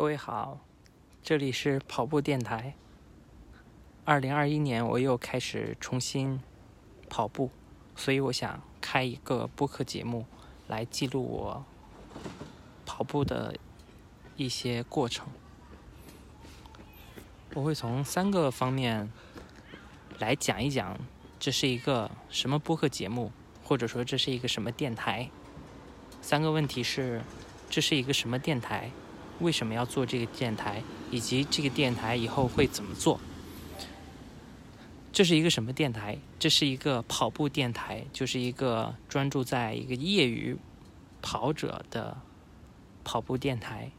各位好，这里是跑步电台。二零二一年我又开始重新跑步，所以我想开一个播客节目来记录我跑步的一些过程。我会从三个方面来讲一讲，这是一个什么播客节目，或者说这是一个什么电台。三个问题是：这是一个什么电台？为什么要做这个电台？以及这个电台以后会怎么做？这是一个什么电台？这是一个跑步电台，就是一个专注在一个业余跑者的跑步电台。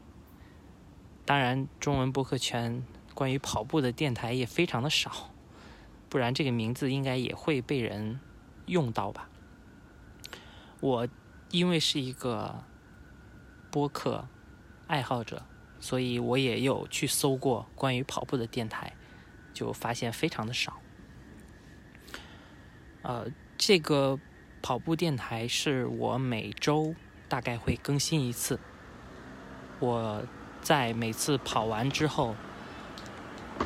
当然，中文播客圈关于跑步的电台也非常的少，不然这个名字应该也会被人用到吧。我因为是一个播客爱好者，所以我也有去搜过关于跑步的电台，就发现非常的少。呃，这个跑步电台是我每周大概会更新一次。我在每次跑完之后，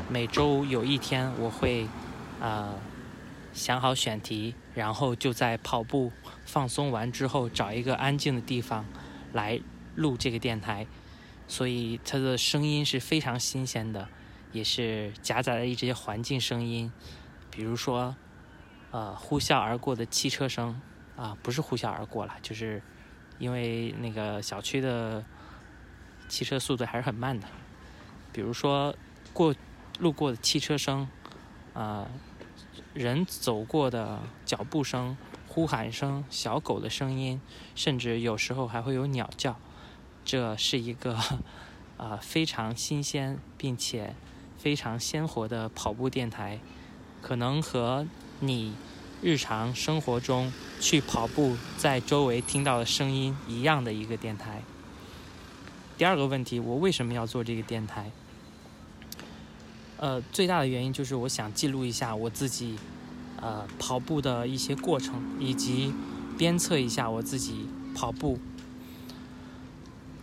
每周有一天我会呃想好选题，然后就在跑步放松完之后，找一个安静的地方来录这个电台。所以它的声音是非常新鲜的，也是夹杂了一些环境声音，比如说。呃，呼啸而过的汽车声，啊，不是呼啸而过了，就是因为那个小区的汽车速度还是很慢的。比如说过路过的汽车声，啊，人走过的脚步声、呼喊声、小狗的声音，甚至有时候还会有鸟叫。这是一个啊 非常新鲜并且非常鲜活的跑步电台，可能和。你日常生活中去跑步，在周围听到的声音一样的一个电台。第二个问题，我为什么要做这个电台？呃，最大的原因就是我想记录一下我自己呃跑步的一些过程，以及鞭策一下我自己跑步。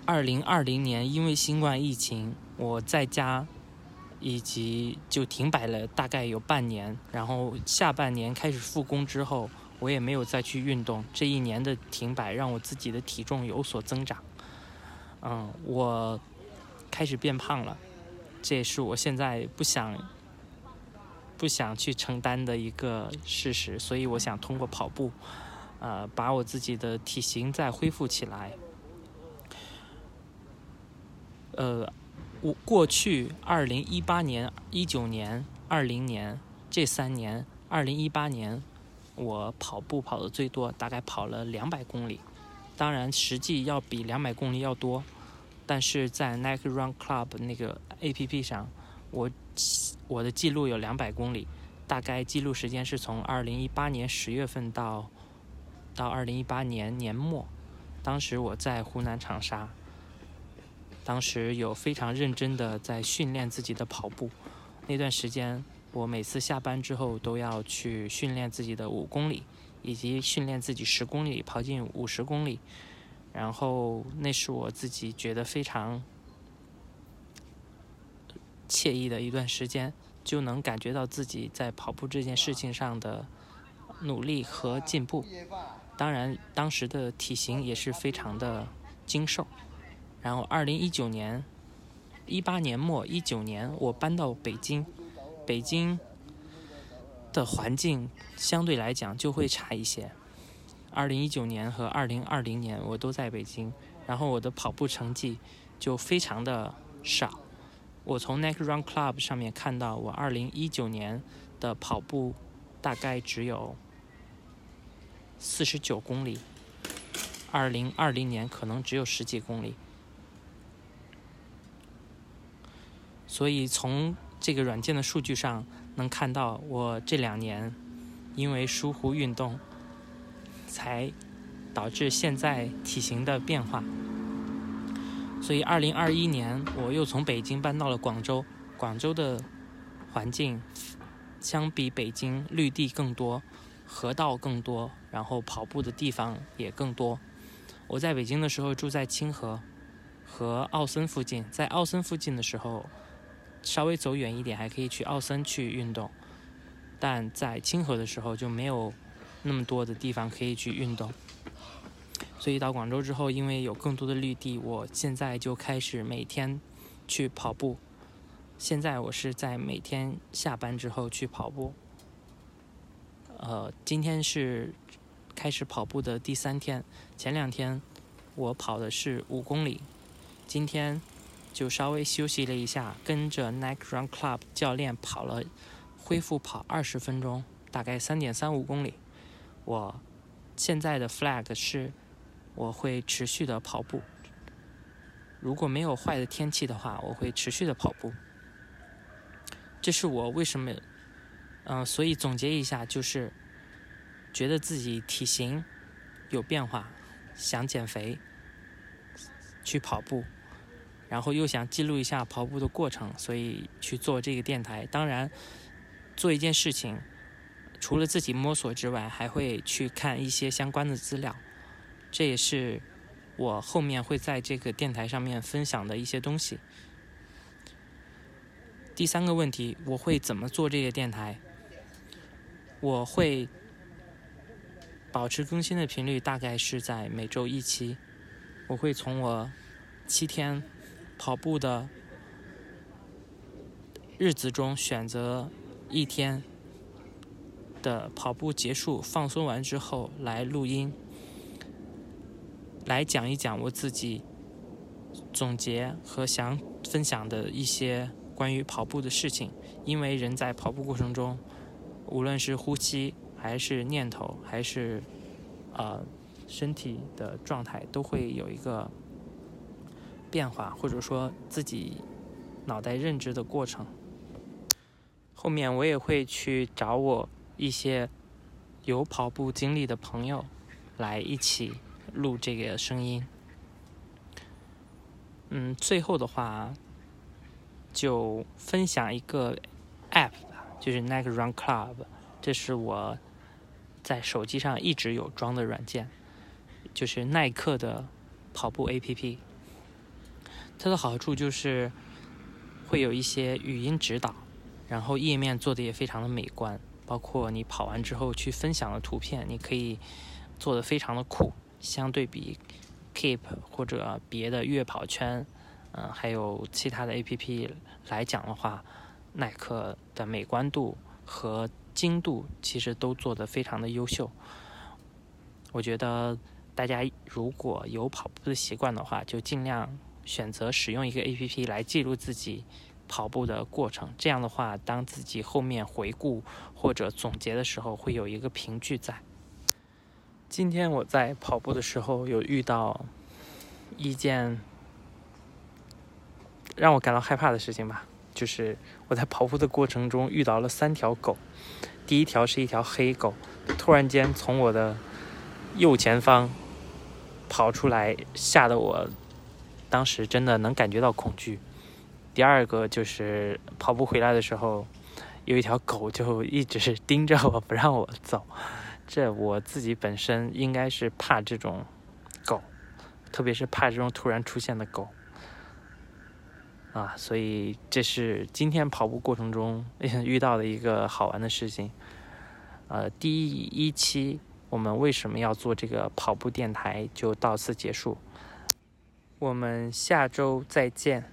二零二零年因为新冠疫情，我在家。以及就停摆了大概有半年，然后下半年开始复工之后，我也没有再去运动。这一年的停摆让我自己的体重有所增长，嗯，我开始变胖了，这也是我现在不想不想去承担的一个事实。所以我想通过跑步，呃，把我自己的体型再恢复起来，呃。我过去二零一八年、一九年、二零年这三年，二零一八年我跑步跑的最多，大概跑了两百公里。当然，实际要比两百公里要多，但是在 Nike Run Club 那个 APP 上，我我的记录有两百公里，大概记录时间是从二零一八年十月份到到二零一八年年末，当时我在湖南长沙。当时有非常认真的在训练自己的跑步，那段时间我每次下班之后都要去训练自己的五公里，以及训练自己十公里跑进五十公里，然后那是我自己觉得非常惬意的一段时间，就能感觉到自己在跑步这件事情上的努力和进步。当然，当时的体型也是非常的精瘦。然后，二零一九年、一八年末、一九年，我搬到北京，北京的环境相对来讲就会差一些。二零一九年和二零二零年，我都在北京，然后我的跑步成绩就非常的少。我从 Nike Run Club 上面看到，我二零一九年的跑步大概只有四十九公里，二零二零年可能只有十几公里。所以从这个软件的数据上能看到，我这两年因为疏忽运动，才导致现在体型的变化。所以二零二一年我又从北京搬到了广州，广州的环境相比北京绿地更多，河道更多，然后跑步的地方也更多。我在北京的时候住在清河，和奥森附近。在奥森附近的时候，稍微走远一点还可以去奥森去运动，但在清河的时候就没有那么多的地方可以去运动。所以到广州之后，因为有更多的绿地，我现在就开始每天去跑步。现在我是在每天下班之后去跑步。呃，今天是开始跑步的第三天，前两天我跑的是五公里，今天就稍微休息了一下，跟着 Nike Run Club 教练跑了恢复跑二十分钟，大概三点三五公里。我现在的 flag 是。我会持续的跑步。如果没有坏的天气的话，我会持续的跑步。这是我为什么，嗯，所以总结一下，就是觉得自己体型有变化，想减肥，去跑步，然后又想记录一下跑步的过程，所以去做这个电台。当然，做一件事情，除了自己摸索之外，还会去看一些相关的资料。这也是我后面会在这个电台上面分享的一些东西。第三个问题，我会怎么做这个电台？我会保持更新的频率，大概是在每周一期。我会从我七天跑步的日子中选择一天的跑步结束、放松完之后来录音。来讲一讲我自己总结和想分享的一些关于跑步的事情。因为人在跑步过程中，无论是呼吸，还是念头，还是呃身体的状态，都会有一个变化，或者说自己脑袋认知的过程。后面我也会去找我一些有跑步经历的朋友来一起。录这个声音，嗯，最后的话就分享一个 App 吧，就是 Nike Run Club，这是我在手机上一直有装的软件，就是耐克的跑步 APP。它的好处就是会有一些语音指导，然后页面做的也非常的美观，包括你跑完之后去分享的图片，你可以做的非常的酷。相对比 Keep 或者别的越跑圈，嗯，还有其他的 APP 来讲的话，耐克的美观度和精度其实都做得非常的优秀。我觉得大家如果有跑步的习惯的话，就尽量选择使用一个 APP 来记录自己跑步的过程。这样的话，当自己后面回顾或者总结的时候，会有一个凭据在。今天我在跑步的时候有遇到一件让我感到害怕的事情吧，就是我在跑步的过程中遇到了三条狗，第一条是一条黑狗，突然间从我的右前方跑出来，吓得我当时真的能感觉到恐惧。第二个就是跑步回来的时候，有一条狗就一直盯着我不让我走。这我自己本身应该是怕这种狗，特别是怕这种突然出现的狗啊，所以这是今天跑步过程中 遇到的一个好玩的事情。呃，第一期我们为什么要做这个跑步电台就到此结束，我们下周再见。